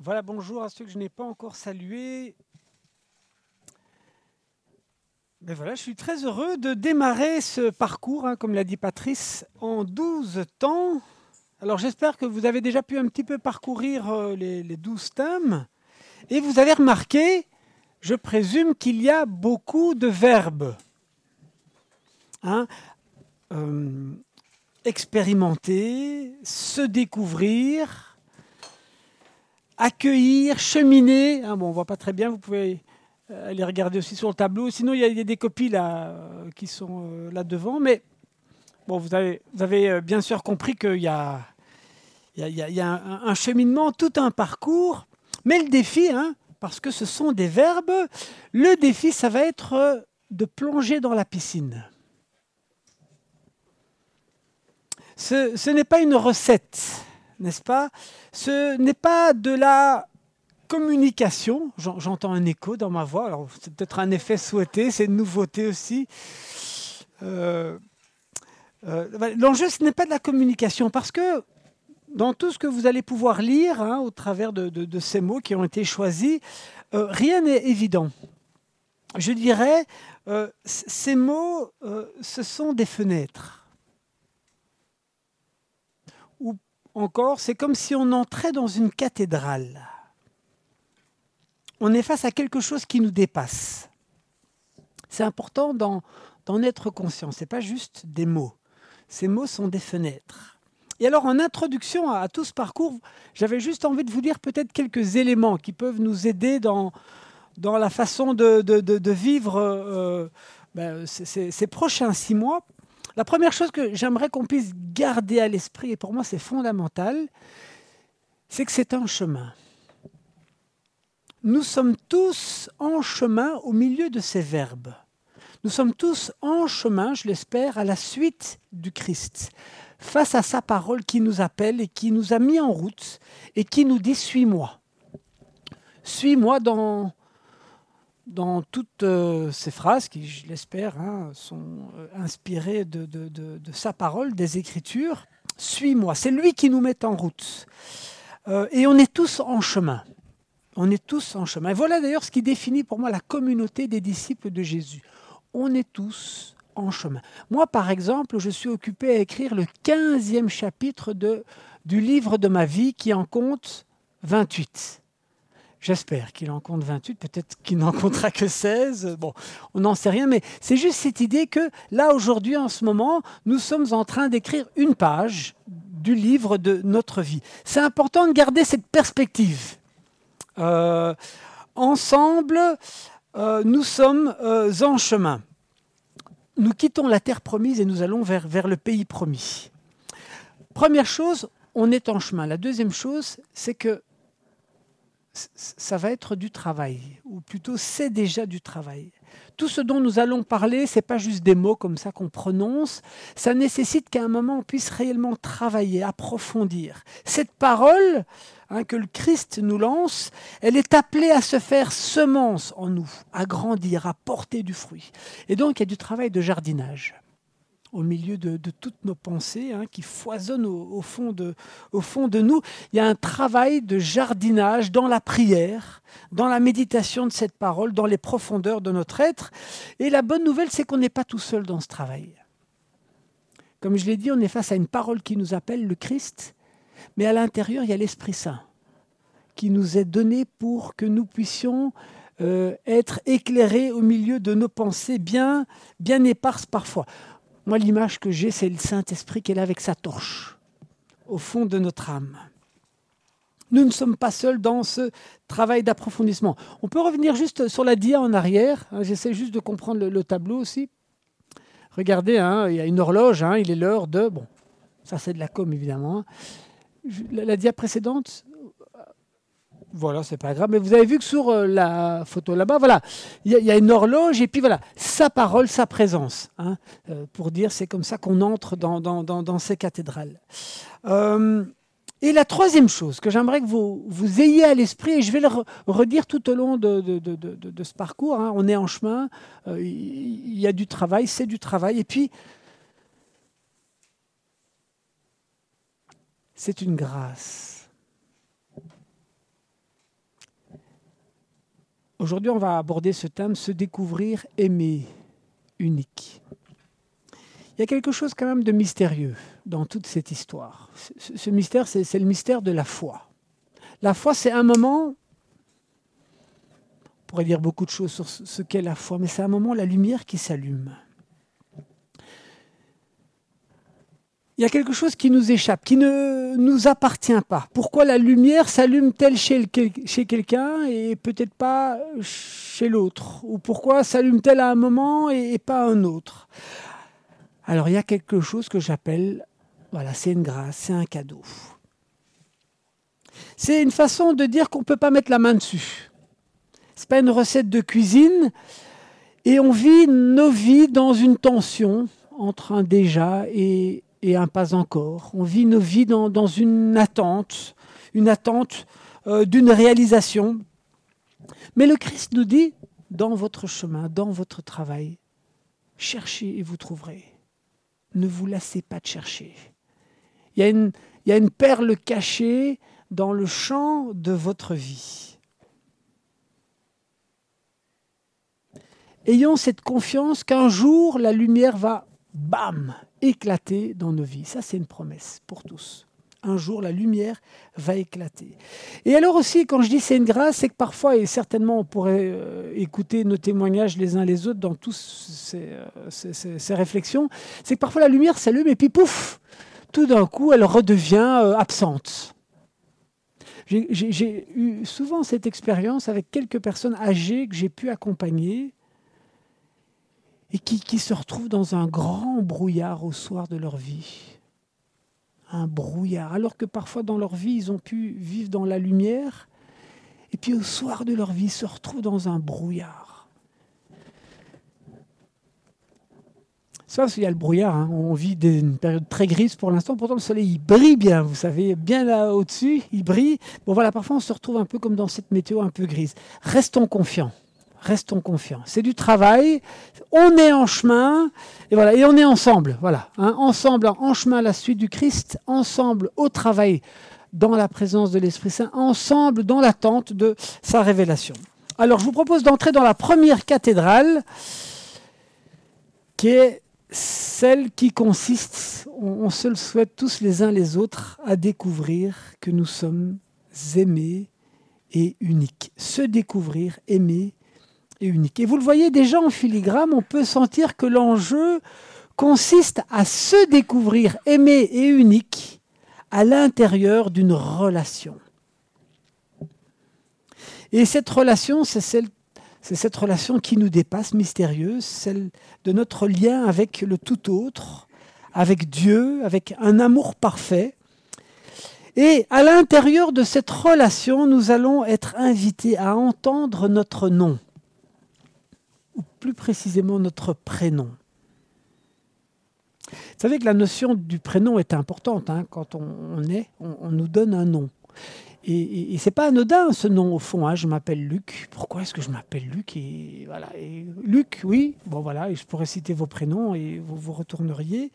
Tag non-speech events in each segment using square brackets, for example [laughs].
Voilà, bonjour à ceux que je n'ai pas encore salués. Mais voilà, je suis très heureux de démarrer ce parcours, hein, comme l'a dit Patrice, en 12 temps. Alors j'espère que vous avez déjà pu un petit peu parcourir euh, les, les 12 thèmes. Et vous avez remarqué, je présume qu'il y a beaucoup de verbes. Hein, euh, expérimenter, se découvrir, accueillir, cheminer. Hein, bon, on ne voit pas très bien, vous pouvez euh, aller regarder aussi sur le tableau. Sinon, il y, a, des copies là, euh, qui sont euh, là devant. Mais bon, vous avez, bien sûr compris qu'il y a, y a- un, cheminement, tout un parcours. Mais le défi, hein, parce que ce sont des verbes, le défi, ça va être de plonger dans la piscine. Ce n'est pas une recette, n'est-ce pas? Ce n'est pas de la communication. J'en- J'entends un écho dans ma voix. C'est peut-être un effet souhaité, c'est une nouveauté aussi. Euh, euh, bah, L'enjeu, ce n'est pas de la communication, parce que dans tout ce que vous allez pouvoir lire hein, au travers de, ces mots qui ont été choisis, euh, rien n'est évident. Je dirais, ces mots, ce sont des fenêtres. Ou encore, c'est comme si on entrait dans une cathédrale. On est face à quelque chose qui nous dépasse. C'est important d'en être conscient. Ce n'est pas juste des mots. Ces mots sont des fenêtres. Et alors, en introduction à, tout ce parcours, j'avais juste envie de vous dire peut-être quelques éléments qui peuvent nous aider dans, dans la façon de, de- de- vivre euh, ben, ces prochains six mois. La première chose que j'aimerais qu'on puisse garder à l'esprit, et pour moi c'est fondamental, c'est que c'est un chemin. Nous sommes tous en chemin au milieu de ces verbes. Nous sommes tous en chemin, je l'espère, à la suite du Christ, face à sa parole qui nous appelle et qui nous a mis en route et qui nous dit Suis-moi. Suis-moi dans, dans toutes euh, ces phrases qui, je l'espère, hein, sont euh, inspirées de, sa parole, des Écritures. Suis-moi. C'est lui qui nous met en route. Euh, et on est tous en chemin. On est tous en chemin. Et voilà d'ailleurs ce qui définit pour moi la communauté des disciples de Jésus. On est tous en chemin. Moi, par exemple, je suis occupé à écrire le 15e chapitre de, du livre de ma vie qui en compte 28. J'espère qu'il en compte 28, peut-être qu'il n'en comptera que 16. Bon, on n'en sait rien, mais c'est juste cette idée que là, aujourd'hui, en ce moment, nous sommes en train d'écrire une page du livre de notre vie. C'est important de garder cette perspective. Euh, ensemble, euh, nous sommes euh, en chemin. Nous quittons la terre promise et nous allons vers, vers le pays promis. Première chose, on est en chemin. La deuxième chose, c'est que ça va être du travail, ou plutôt c'est déjà du travail. Tout ce dont nous allons parler, c'est pas juste des mots comme ça qu'on prononce, ça nécessite qu'à un moment on puisse réellement travailler, approfondir. Cette parole hein, que le Christ nous lance, elle est appelée à se faire semence en nous, à grandir, à porter du fruit. Et donc il y a du travail de jardinage au milieu de, toutes nos pensées hein, qui foisonnent au, au fond de, au fond de nous. Il y a un travail de jardinage dans la prière, dans la méditation de cette parole, dans les profondeurs de notre être. Et la bonne nouvelle, c'est qu'on n'est pas tout seul dans ce travail. Comme je l'ai dit, on est face à une parole qui nous appelle le Christ, mais à l'intérieur, il y a l'Esprit Saint qui nous est donné pour que nous puissions euh, être éclairés au milieu de nos pensées bien, bien éparses parfois. Moi, l'image que j'ai, c'est le Saint-Esprit qui est là avec sa torche, au fond de notre âme. Nous ne sommes pas seuls dans ce travail d'approfondissement. On peut revenir juste sur la dia en arrière. hein, J'essaie juste de comprendre le, le tableau aussi. Regardez, hein, il y a une horloge, hein, il est l'heure de... Bon, ça c'est de la com évidemment. la dia précédente, voilà, c'est pas grave. Mais vous avez vu que sur euh, la photo là-bas, voilà, il y, a- une horloge et puis voilà, sa parole, sa présence. hein, euh, pour dire, c'est comme ça qu'on entre dans, ces cathédrales. Euh, et la troisième chose que j'aimerais que vous, ayez à l'esprit, et je vais le re- redire tout au long de, ce parcours, hein, on est en chemin, il y a du travail, c'est du travail, et puis c'est une grâce. Aujourd'hui, on va aborder ce thème, se découvrir, aimer, unique. Il y a quelque chose quand même de mystérieux dans toute cette histoire. Ce, mystère, c'est le mystère de la foi. La foi, c'est un moment, on pourrait dire beaucoup de choses sur ce qu'est la foi, mais c'est un moment, la lumière qui s'allume. Il y a quelque chose qui nous échappe, qui ne nous appartient pas. Pourquoi la lumière s'allume-t-elle chez, quelqu'un et peut-être pas chez l'autre? Ou pourquoi s'allume-t-elle à un moment et, pas à un autre? Alors il y a quelque chose que j'appelle, voilà, c'est une grâce, c'est un cadeau. C'est une façon de dire qu'on ne peut pas mettre la main dessus. Ce n'est pas une recette de cuisine. Et on vit nos vies dans une tension entre un déjà et, et un pas encore. On vit nos vies dans, une attente, une attente euh, d'une réalisation. Mais le Christ nous dit, dans votre chemin, dans votre travail, cherchez et vous trouverez. Ne vous lassez pas de chercher. Il y a une, il y a une perle cachée dans le champ de votre vie. Ayons cette confiance qu'un jour la lumière va, bam, éclater dans nos vies. Ça, c'est une promesse pour tous. Un jour, la lumière va éclater. Et alors aussi, quand je dis c'est une grâce, c'est que parfois, et certainement on pourrait euh, écouter nos témoignages les uns les autres dans tous ces, euh, réflexions, c'est que parfois la lumière s'allume et puis pouf, tout d'un coup, elle redevient euh, absente. J'ai eu souvent cette expérience avec quelques personnes âgées que j'ai pu accompagner et qui, se retrouvent dans un grand brouillard au soir de leur vie. Un brouillard, alors que parfois dans leur vie, ils ont pu vivre dans la lumière, et puis au soir de leur vie, ils se retrouvent dans un brouillard. Ça, il y a le brouillard, hein. on vit une période très grise pour l'instant, pourtant le soleil il brille bien, vous savez, bien là au-dessus, il brille. Bon voilà, parfois on se retrouve un peu comme dans cette météo un peu grise. Restons confiants restons confiants. C'est du travail, on est en chemin, et voilà, et on est ensemble, voilà, hein, ensemble, en chemin à la suite du Christ, ensemble au travail dans la présence de l'Esprit Saint, ensemble dans l'attente de sa révélation. Alors je vous propose d'entrer dans la première cathédrale, qui est celle qui consiste, on se le souhaite tous les uns les autres, à découvrir que nous sommes aimés et uniques. Se découvrir, aimer et unique. Et vous le voyez déjà en filigrane, on peut sentir que l'enjeu consiste à se découvrir aimé et unique à l'intérieur d'une relation. Et cette relation, c'est celle c'est cette relation qui nous dépasse, mystérieuse, celle de notre lien avec le tout autre, avec Dieu, avec un amour parfait. Et à l'intérieur de cette relation, nous allons être invités à entendre notre nom plus précisément notre prénom. Vous savez que la notion du prénom est importante. Hein. Quand on, est, on, nous donne un nom. Et, et, c'est pas anodin ce nom au fond. Hein. Je m'appelle Luc. Pourquoi est-ce que je m'appelle Luc et voilà. Et Luc, oui. Bon voilà. Et je pourrais citer vos prénoms et vous vous retourneriez.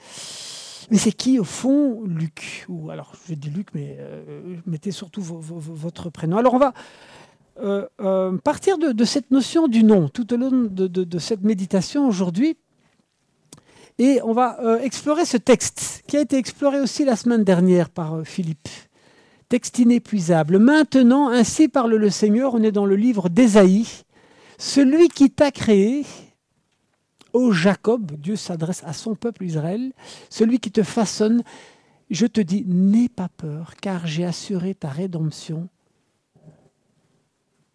Mais c'est qui au fond Luc? Ou alors je dis Luc, mais euh, mettez surtout votre prénom. Alors on va euh, euh, partir de, cette notion du nom tout au long de, cette méditation aujourd'hui. Et on va euh, explorer ce texte qui a été exploré aussi la semaine dernière par Philippe. Texte inépuisable. Maintenant, ainsi parle le Seigneur, on est dans le livre d'Ésaïe. Celui qui t'a créé, ô Jacob, Dieu s'adresse à son peuple Israël, celui qui te façonne, je te dis, n'aie pas peur, car j'ai assuré ta rédemption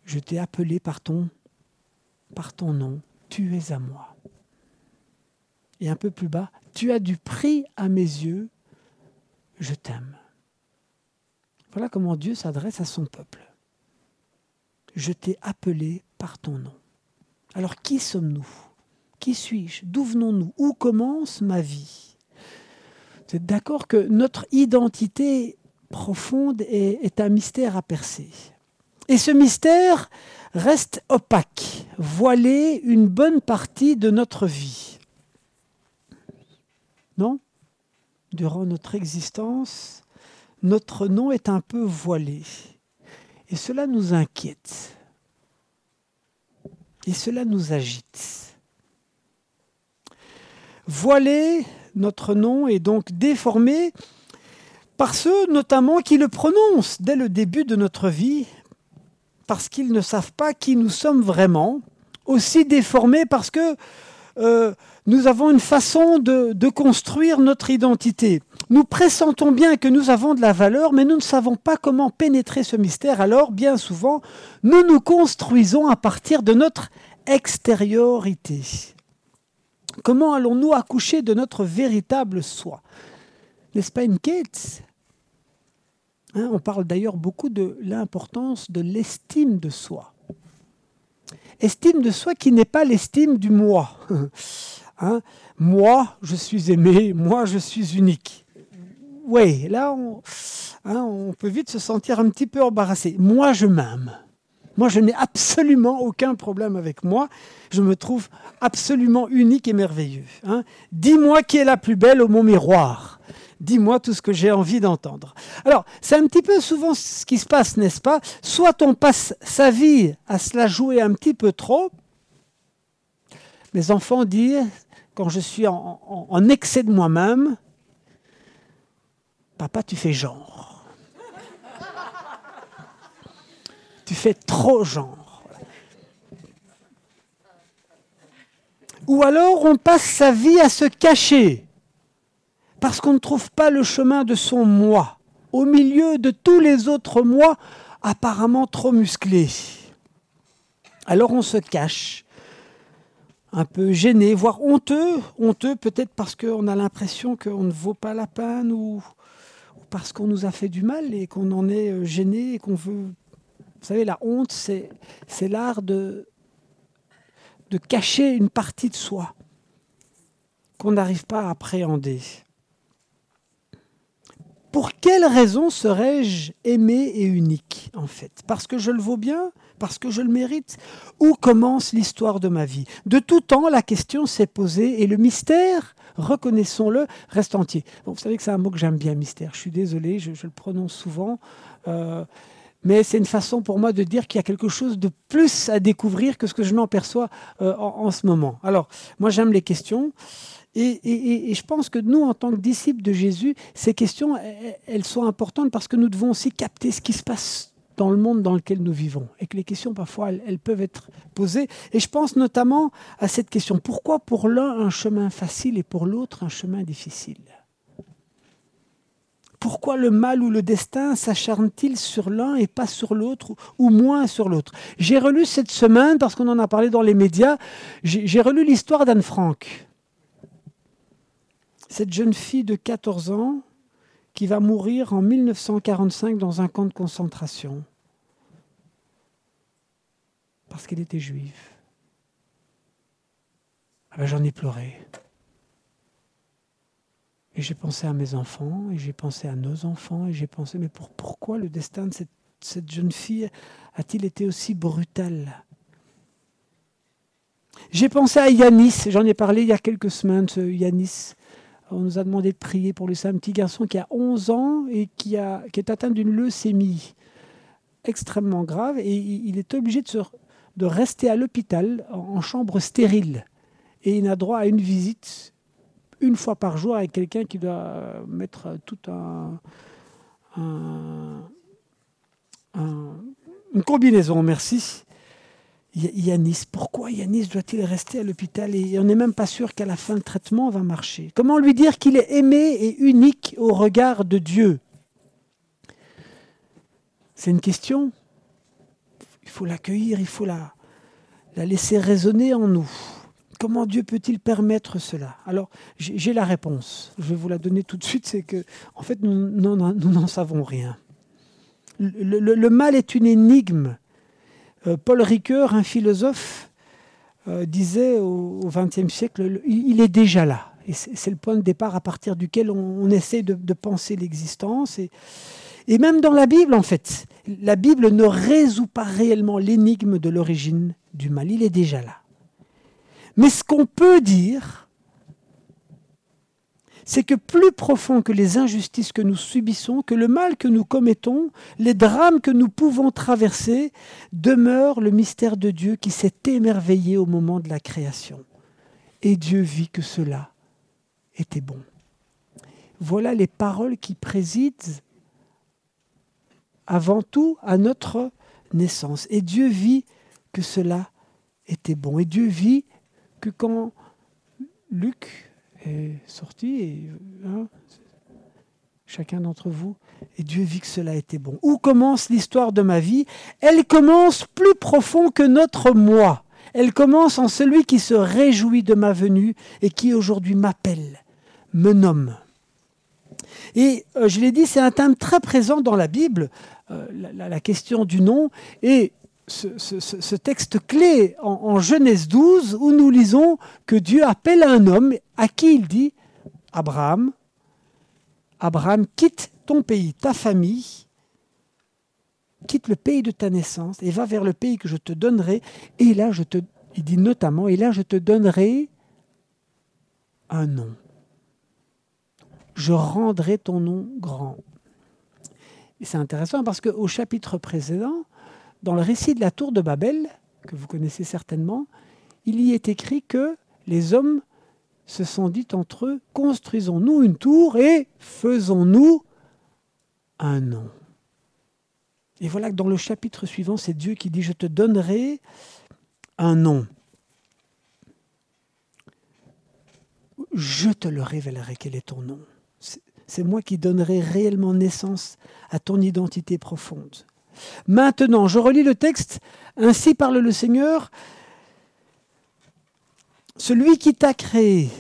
je t'ai appelé par ton, nom, tu es à moi. Et un peu plus bas, tu as du prix à mes yeux, je t'aime. Voilà comment Dieu s'adresse à son peuple. Je t'ai appelé par ton nom. Alors qui sommes-nous? Qui suis-je? D'où venons-nous? Où commence ma vie? Vous êtes d'accord que notre identité profonde est un mystère à percer. Et ce mystère reste opaque, voilé une bonne partie de notre vie. Non? Durant notre existence, notre nom est un peu voilé. Et cela nous inquiète. Et cela nous agite. Voilé, notre nom est donc déformé par ceux notamment qui le prononcent dès le début de notre vie, parce qu'ils ne savent pas qui nous sommes vraiment, aussi déformé parce que euh, nous avons une façon de, de, construire notre identité. Nous pressentons bien que nous avons de la valeur, mais nous ne savons pas comment pénétrer ce mystère. Alors, bien souvent, nous nous construisons à partir de notre extériorité. Comment allons-nous accoucher de notre véritable soi? N'est-ce pas une quête? Hein, On parle d'ailleurs beaucoup de l'importance de l'estime de soi. Estime de soi qui n'est pas l'estime du moi. [laughs] Hein moi, je suis aimé, moi, je suis unique. Oui, là, on, hein, on peut vite se sentir un petit peu embarrassé. Moi, je m'aime. Moi, je n'ai absolument aucun problème avec moi. Je me trouve absolument unique et merveilleux. Dis-moi qui est la plus belle au mon miroir. Dis-moi tout ce que j'ai envie d'entendre. Alors, c'est un petit peu souvent ce qui se passe, n'est-ce pas? Soit on passe sa vie à se la jouer un petit peu trop. Mes enfants disent, quand je suis en, en excès de moi-même, Papa, tu fais genre. Tu fais trop genre. Ou alors on passe sa vie à se cacher parce qu'on ne trouve pas le chemin de son moi au milieu de tous les autres moi apparemment trop musclés. Alors on se cache, un peu gêné, voire honteux, honteux peut-être parce qu'on a l'impression qu'on ne vaut pas la peine ou, parce qu'on nous a fait du mal et qu'on en est euh, gêné et qu'on veut vous savez, la honte, c'est, c'est l'art de, de cacher une partie de soi qu'on n'arrive pas à appréhender. Pour quelle raison serais-je aimé et unique, en fait? Parce que je le vaux bien? Parce que je le mérite? Où commence l'histoire de ma vie? De tout temps, la question s'est posée et le mystère, reconnaissons-le, reste entier. Vous savez que c'est un mot que j'aime bien, mystère. Je suis désolé, je, le prononce souvent. Euh, mais c'est une façon pour moi de dire qu'il y a quelque chose de plus à découvrir que ce que je n'en perçois euh, en, ce moment. Alors, moi j'aime les questions. Et, je pense que nous, en tant que disciples de Jésus, ces questions, elles sont importantes parce que nous devons aussi capter ce qui se passe dans le monde dans lequel nous vivons. Et que les questions, parfois, elles, elles peuvent être posées. Et je pense notamment à cette question. Pourquoi pour l'un un chemin facile et pour l'autre un chemin difficile? Pourquoi le mal ou le destin s'acharne-t-il sur l'un et pas sur l'autre, ou moins sur l'autre? J'ai relu cette semaine, parce qu'on en a parlé dans les médias, j'ai relu l'histoire d'Anne Frank. Cette jeune fille de 14 ans qui va mourir en 1945 dans un camp de concentration. Parce qu'elle était juive. Ah ben, J'en ai pleuré. Et j'ai pensé à mes enfants, et j'ai pensé à nos enfants, et j'ai pensé, mais pour, pourquoi le destin de cette, jeune fille a-t-il été aussi brutal? J'ai pensé à Yanis, j'en ai parlé il y a quelques semaines, Yanis. On nous a demandé de prier pour lui. C'est un petit garçon qui a 11 ans et qui, a, est atteint d'une leucémie extrêmement grave, et il est obligé de, rester à l'hôpital en, chambre stérile. Et il n'a droit à une visite une fois par jour avec quelqu'un qui doit mettre tout un, un, une combinaison, merci. Yanis, pourquoi Yanis doit-il rester à l'hôpital et on n'est même pas sûr qu'à la fin le traitement va marcher Comment lui dire qu'il est aimé et unique au regard de Dieu? C'est une question. Il faut l'accueillir, il faut la, la laisser résonner en nous. Comment Dieu peut-il permettre cela? Alors, j'ai la réponse. Je vais vous la donner tout de suite. C'est que, en fait, nous n'en savons rien. Le, mal est une énigme. Euh, Paul Ricoeur, un philosophe, euh, disait au XXe siècle, il, est déjà là. Et c'est le point de départ à partir duquel on, essaie de, penser l'existence. Et même dans la Bible, en fait, la Bible ne résout pas réellement l'énigme de l'origine du mal. Il est déjà là. Mais ce qu'on peut dire, c'est que plus profond que les injustices que nous subissons, que le mal que nous commettons, les drames que nous pouvons traverser, demeure le mystère de Dieu qui s'est émerveillé au moment de la création. Et Dieu vit que cela était bon. Voilà les paroles qui président avant tout à notre naissance. Et Dieu vit que cela était bon. Et Dieu vit que quand Luc est sorti, et, hein, chacun d'entre vous, et Dieu vit que cela était bon. Où commence l'histoire de ma vie? Elle commence plus profond que notre moi. Elle commence en celui qui se réjouit de ma venue et qui aujourd'hui m'appelle, me nomme. Et euh, je l'ai dit, c'est un thème très présent dans la Bible, euh, la, question du nom. Et ce, texte clé en, Genèse 12 où nous lisons que Dieu appelle un homme à qui il dit Abraham, Abraham, quitte ton pays, ta famille, quitte le pays de ta naissance et va vers le pays que je te donnerai. Et là, je te, il dit notamment, et là, je te donnerai un nom. Je rendrai ton nom grand. C'est intéressant parce qu'au chapitre précédent, dans le récit de la tour de Babel, que vous connaissez certainement, il y est écrit que les hommes se sont dit entre eux, construisons-nous une tour et faisons-nous un nom. Et voilà que dans le chapitre suivant, c'est Dieu qui dit, je te donnerai un nom. Je te le révélerai quel est ton nom. C'est moi qui donnerai réellement naissance à ton identité profonde. Maintenant, je relis le texte. Ainsi parle le Seigneur. Celui qui t'a créé,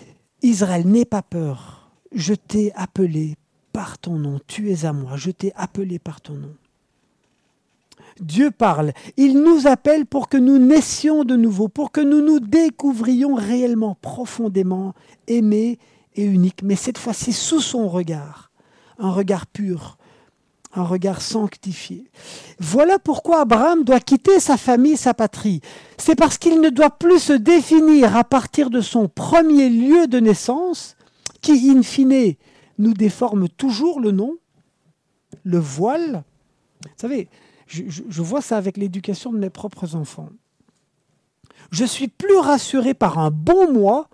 Israël, n'aie pas peur. Je t'ai appelé par ton nom. Tu es à moi. Je t'ai appelé par ton nom. Dieu parle. Il nous appelle pour que nous naissions de nouveau, pour que nous nous découvrions réellement, profondément aimés et uniques, mais cette fois-ci sous son regard, un regard pur, regard sanctifié. Voilà pourquoi Abraham doit quitter sa famille, sa patrie. C'est parce qu'il ne doit plus se définir à partir de son premier lieu de naissance, qui, in fine, nous déforme toujours le nom, le voile. Vous savez, je vois ça avec l'éducation de mes propres enfants. Je suis plus rassuré par un bon moi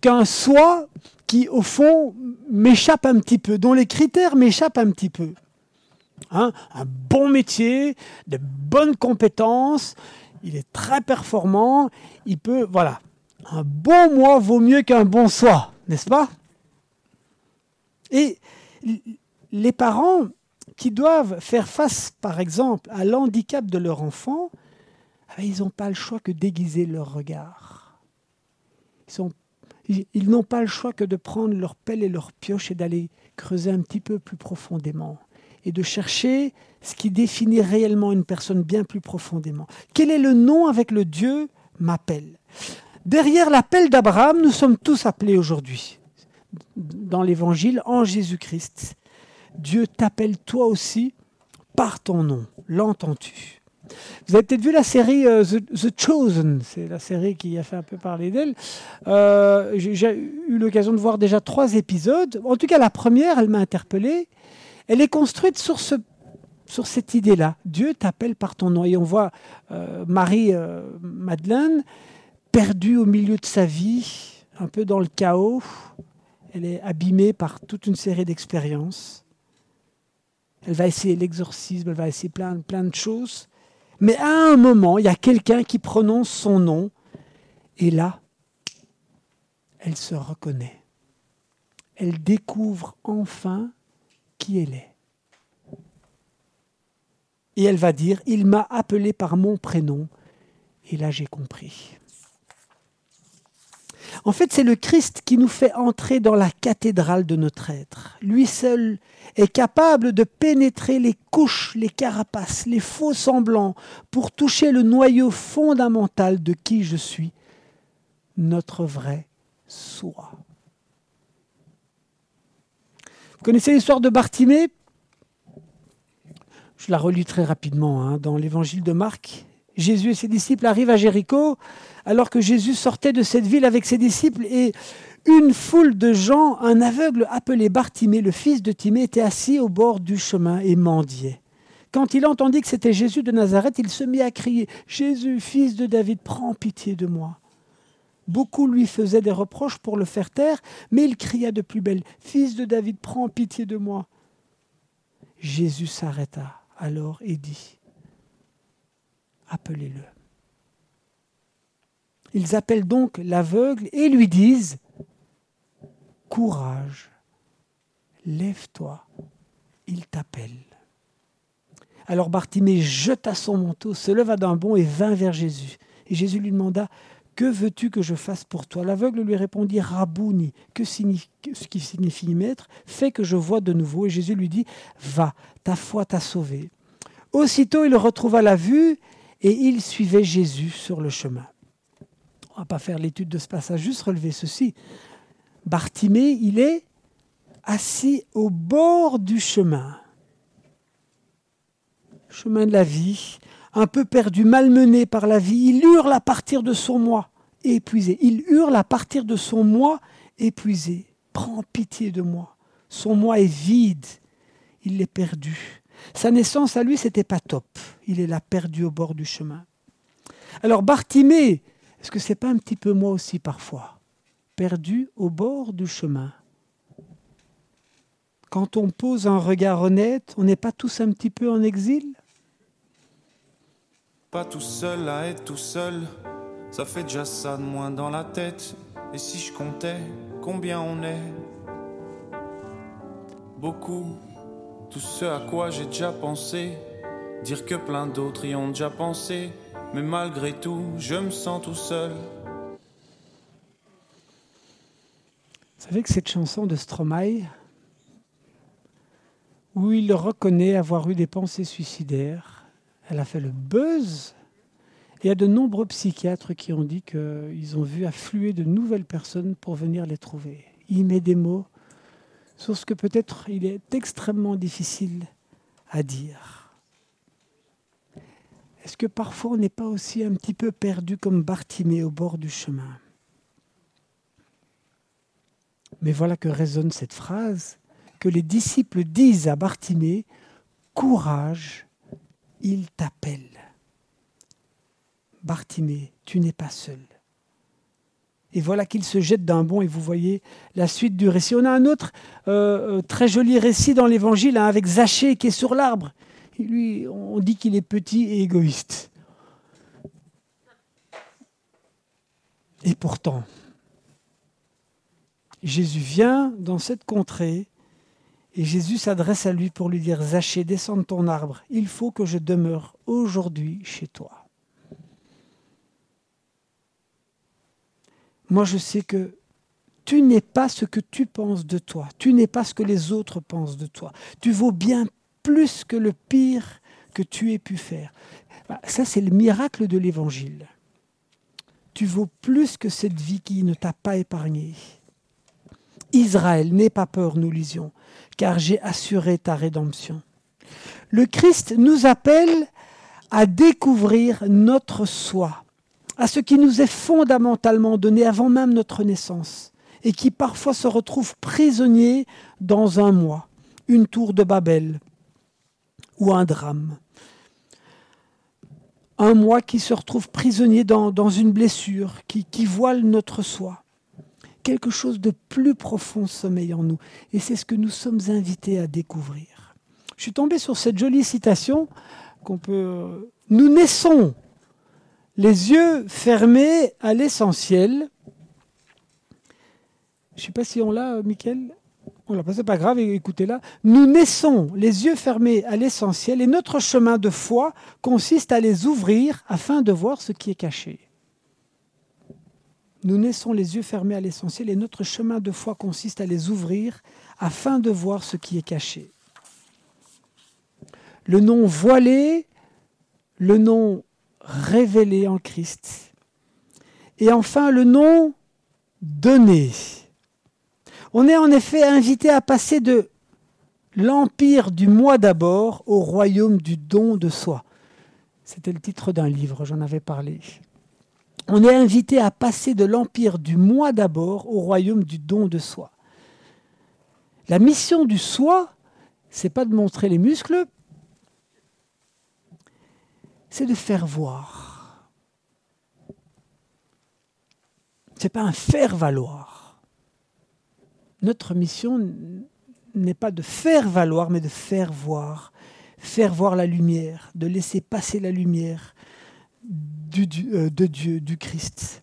qu'un soi qui, au fond, m'échappe un petit peu, dont les critères m'échappent un petit peu. Hein, un bon métier, de bonnes compétences, il est très performant, il peut, voilà. Un bon moi vaut mieux qu'un bon soi, n'est-ce pas? Et les parents qui doivent faire face, par exemple, à l'handicap de leur enfant, ah ben, ils n'ont pas le choix que d'aiguiser leur regard. Ils sont ils n'ont pas le choix que de prendre leur pelle et leur pioche et d'aller creuser un petit peu plus profondément et de chercher ce qui définit réellement une personne bien plus profondément. Quel est le nom avec le Dieu m'appelle? Derrière l'appel d'Abraham, nous sommes tous appelés aujourd'hui, dans l'Évangile, en Jésus-Christ. Dieu t'appelle toi aussi par ton nom. L'entends-tu? Vous avez peut-être vu la série euh, The, Chosen, c'est la série qui a fait un peu parler d'elle. Euh, j'ai eu l'occasion de voir déjà trois épisodes. En tout cas, la première, elle m'a interpellé. Elle est construite sur, ce, sur cette idée-là. Dieu t'appelle par ton nom. Et on voit euh, Marie-Madeleine perdue au milieu de sa vie, un peu dans le chaos. Elle est abîmée par toute une série d'expériences. Elle va essayer l'exorcisme, elle va essayer plein, plein de choses. Mais à un moment, il y a quelqu'un qui prononce son nom, et là, elle se reconnaît. Elle découvre enfin qui elle est. Et elle va dire, il m'a appelé par mon prénom, et là j'ai compris. En fait, c'est le Christ qui nous fait entrer dans la cathédrale de notre être. Lui seul est capable de pénétrer les couches, les carapaces, les faux semblants pour toucher le noyau fondamental de qui je suis, notre vrai soi. Vous connaissez l'histoire de Bartimée? Je la relis très rapidement. Hein. Dans l'évangile de Marc, Jésus et ses disciples arrivent à Jéricho, alors que Jésus sortait de cette ville avec ses disciples, et une foule de gens, un aveugle appelé Bartimée, le fils de Timée, était assis au bord du chemin et mendiait. Quand il entendit que c'était Jésus de Nazareth, il se mit à crier Jésus, fils de David, prends pitié de moi. Beaucoup lui faisaient des reproches pour le faire taire, mais il cria de plus belle Fils de David, prends pitié de moi. Jésus s'arrêta alors et dit Appelez-le. Ils appellent donc l'aveugle et lui disent Courage, lève-toi, il t'appelle. Alors Bartimée jeta son manteau, se leva d'un bond et vint vers Jésus. Et Jésus lui demanda Que veux-tu que je fasse pour toi? L'aveugle lui répondit Rabouni, que ce qui signifie maître, fais que je vois de nouveau. Et Jésus lui dit Va, ta foi t'a sauvé. Aussitôt il retrouva la vue et il suivait Jésus sur le chemin. On ne va pas faire l'étude de ce passage, juste relever ceci. Bartimée, il est assis au bord du chemin chemin de la vie, un peu perdu, malmené par la vie. Il hurle à partir de son moi, épuisé. Il hurle à partir de son moi, épuisé. Prends pitié de moi. Son moi est vide. Il l'est perdu. Sa naissance à lui, c'était pas top. Il est là perdu au bord du chemin. Alors Bartimée, est-ce que c'est pas un petit peu moi aussi parfois? Perdu au bord du chemin. Quand on pose un regard honnête, on n'est pas tous un petit peu en exil? Pas tout seul à être tout seul, ça fait déjà ça de moins dans la tête. Et si je comptais combien on est? Beaucoup, tout ce à quoi j'ai déjà pensé, dire que plein d'autres y ont déjà pensé, mais malgré tout, je me sens tout seul. Vous savez que cette chanson de Stromae, où il reconnaît avoir eu des pensées suicidaires, elle a fait le buzz. il y a de nombreux psychiatres qui ont dit qu'ils ont vu affluer de nouvelles personnes pour venir les trouver. Il met des mots sur ce que peut-être il est extrêmement difficile à dire. Est-ce que parfois on n'est pas aussi un petit peu perdu comme Bartimée au bord du chemin? Mais voilà que résonne cette phrase que les disciples disent à Bartimée Courage, il t'appelle. Bartimée, tu n'es pas seul. Et voilà qu'il se jette d'un bond et vous voyez la suite du récit. On a un autre euh, euh, très joli récit dans l'Évangile hein, avec Zachée qui est sur l'arbre. lui, on dit qu'il est petit et égoïste. Et pourtant, Jésus vient dans cette contrée et Jésus s'adresse à lui pour lui dire, Zachée, descends de ton arbre, il faut que je demeure aujourd'hui chez toi. Moi, je sais que tu n'es pas ce que tu penses de toi, tu n'es pas ce que les autres pensent de toi. Tu vaux bien plus que le pire que tu aies pu faire. Ça, c'est le miracle de l'Évangile. Tu vaux plus que cette vie qui ne t'a pas épargné. Israël, n'aie pas peur, nous lisions car j'ai assuré ta rédemption. Le Christ nous appelle à découvrir notre soi, à ce qui nous est fondamentalement donné avant même notre naissance, et qui parfois se retrouve prisonnier dans un moi, une tour de Babel ou un drame. Un moi qui se retrouve prisonnier dans, une blessure, qui, qui voile notre soi quelque chose de plus profond sommeille en nous. Et c'est ce que nous sommes invités à découvrir. Je suis tombé sur cette jolie citation qu'on peut... Nous naissons les yeux fermés à l'essentiel. Je ne sais pas si on l'a, Michael. On l'a pas, c'est pas grave, écoutez-la. Nous naissons les yeux fermés à l'essentiel et notre chemin de foi consiste à les ouvrir afin de voir ce qui est caché. Nous naissons les yeux fermés à l'essentiel et notre chemin de foi consiste à les ouvrir afin de voir ce qui est caché. Le nom voilé, le nom révélé en Christ. Et enfin le nom donné. On est en effet invité à passer de l'empire du moi d'abord au royaume du don de soi. C'était le titre d'un livre, j'en avais parlé. On est invité à passer de l'empire du moi d'abord au royaume du don de soi. La mission du soi, c'est pas de montrer les muscles, c'est de faire voir. C'est pas un faire valoir. Notre mission n'est pas de faire valoir, mais de faire voir. Faire voir la lumière, de laisser passer la lumière euh, de Dieu, du Christ.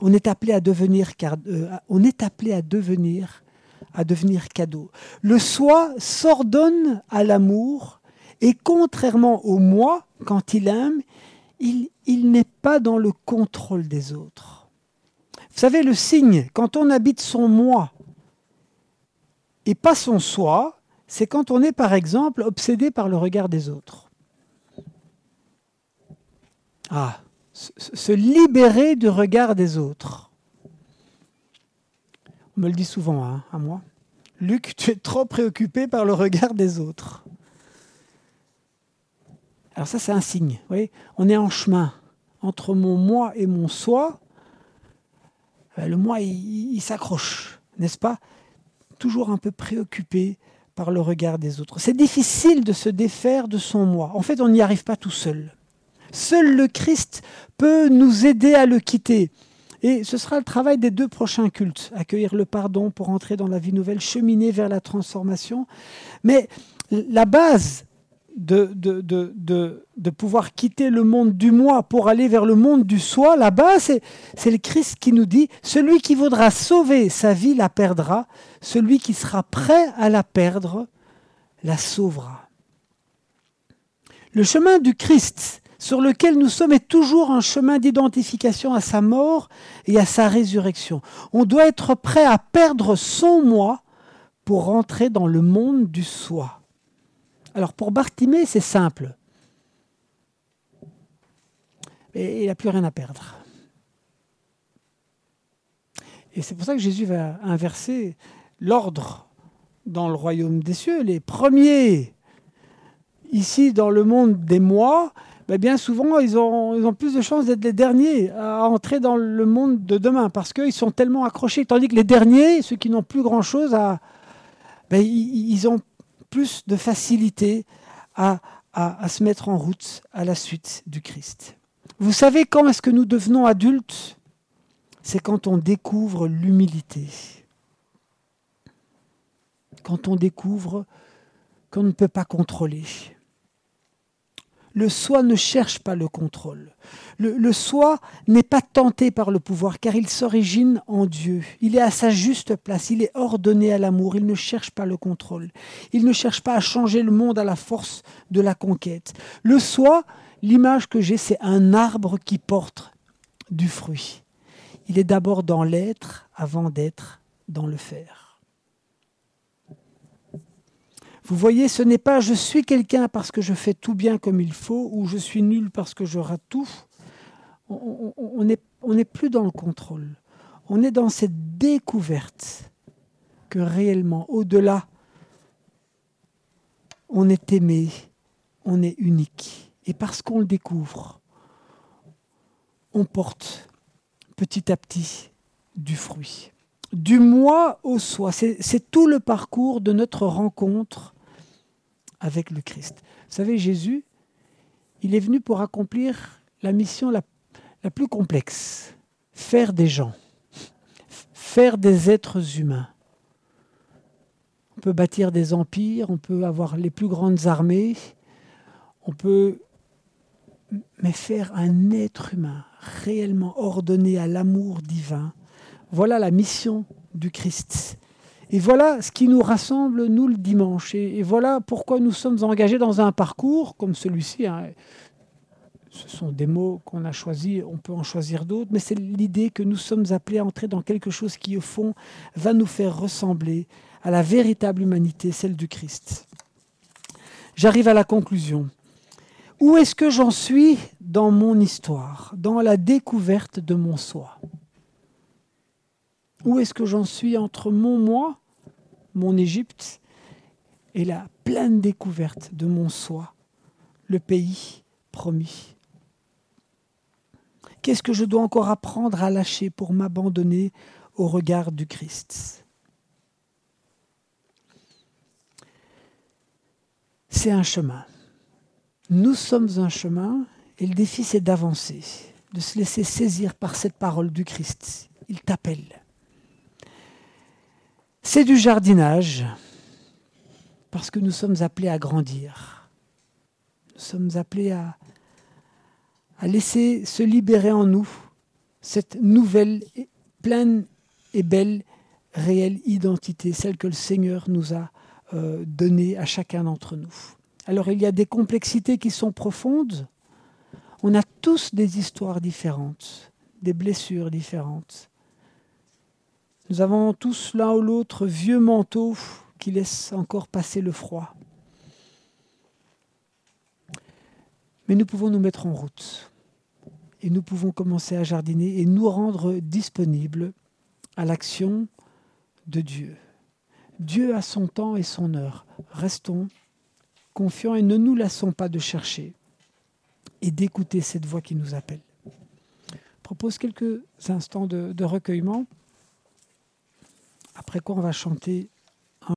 On est appelé à devenir, euh, on est appelé à devenir, à devenir cadeau. Le soi s'ordonne à l'amour et contrairement au moi, quand il aime, il, n'est pas dans le contrôle des autres. Vous savez, le signe, quand on habite son moi, et pas son soi, c'est quand on est par exemple obsédé par le regard des autres. Ah, se libérer du regard des autres. On me le dit souvent hein, à moi. Luc, tu es trop préoccupé par le regard des autres. Alors ça, c'est un signe. Vous on est en chemin entre mon moi et mon soi. Euh, le moi, il s'accroche, n'est-ce pas? Toujours un peu préoccupé par le regard des autres. C'est difficile de se défaire de son moi. En fait, on n'y arrive pas tout seul. Seul le Christ peut nous aider à le quitter. Et ce sera le travail des deux prochains cultes, accueillir le pardon pour entrer dans la vie nouvelle, cheminer vers la transformation. Mais la base de, pouvoir quitter le monde du moi pour aller vers le monde du soi, là-bas, c'est, c'est le Christ qui nous dit, celui qui voudra sauver sa vie la perdra, celui qui sera prêt à la perdre la sauvera. Le chemin du Christ sur lequel nous sommes est toujours un chemin d'identification à sa mort et à sa résurrection. On doit être prêt à perdre son moi pour rentrer dans le monde du soi. Alors pour Bartimée, c'est simple. Il n'a plus rien à perdre. Et c'est pour ça que Jésus va inverser l'ordre dans le royaume des cieux. Les premiers, ici dans le monde des mois, ben bien souvent, ils ont, plus de chances d'être les derniers à entrer dans le monde de demain parce qu'ils sont tellement accrochés. Tandis que les derniers, ceux qui n'ont plus grand-chose à... Ben, ils plus de facilité à, se mettre en route à la suite du Christ. Vous savez quand est-ce que nous devenons adultes? C'est quand on découvre l'humilité. Quand on découvre qu'on ne peut pas contrôler. Le soi ne cherche pas le contrôle. Le, soi n'est pas tenté par le pouvoir car il s'origine en Dieu. Il est à sa juste place, il est ordonné à l'amour, il ne cherche pas le contrôle. Il ne cherche pas à changer le monde à la force de la conquête. Le soi, l'image que j'ai, c'est un arbre qui porte du fruit. Il est d'abord dans l'être avant d'être dans le faire. Vous voyez, ce n'est pas je suis quelqu'un parce que je fais tout bien comme il faut ou je suis nul parce que je rate tout. On n'est plus dans le contrôle. On est dans cette découverte que réellement, au-delà, on est aimé, on est unique. Et parce qu'on le découvre, on porte petit à petit du fruit. Du moi au soi, c'est tout le parcours de notre rencontre avec le Christ. Vous savez, Jésus, il est venu pour accomplir la mission la, plus complexe, faire des gens, faire des êtres humains. On peut bâtir des empires, on peut avoir les plus grandes armées, on peut mais faire un être humain réellement ordonné à l'amour divin. Voilà la mission du Christ. Et voilà ce qui nous rassemble, nous, le dimanche. Et, voilà pourquoi nous sommes engagés dans un parcours comme celui-ci. Hein. Ce sont des mots qu'on a choisis, on peut en choisir d'autres, mais c'est l'idée que nous sommes appelés à entrer dans quelque chose qui, au fond, va nous faire ressembler à la véritable humanité, celle du Christ. J'arrive à la conclusion. Où est-ce que j'en suis dans mon histoire, dans la découverte de mon soi? Où est-ce que j'en suis entre mon moi, mon Égypte, et la pleine découverte de mon soi, le pays promis? Qu'est-ce que je dois encore apprendre à lâcher pour m'abandonner au regard du Christ? C'est un chemin. Nous sommes un chemin et le défi c'est d'avancer, de se laisser saisir par cette parole du Christ. Il t'appelle. C'est du jardinage parce que nous sommes appelés à grandir. Nous sommes appelés à, laisser se libérer en nous cette nouvelle, pleine et belle, réelle identité, celle que le Seigneur nous a euh, donnée à chacun d'entre nous. Alors il y a des complexités qui sont profondes. On a tous des histoires différentes, des blessures différentes. Nous avons tous l'un ou l'autre vieux manteau qui laisse encore passer le froid. Mais nous pouvons nous mettre en route et nous pouvons commencer à jardiner et nous rendre disponibles à l'action de Dieu. Dieu a son temps et son heure. Restons confiants et ne nous lassons pas de chercher et d'écouter cette voix qui nous appelle. Je propose quelques instants de, de recueillement, après quoi on va chanter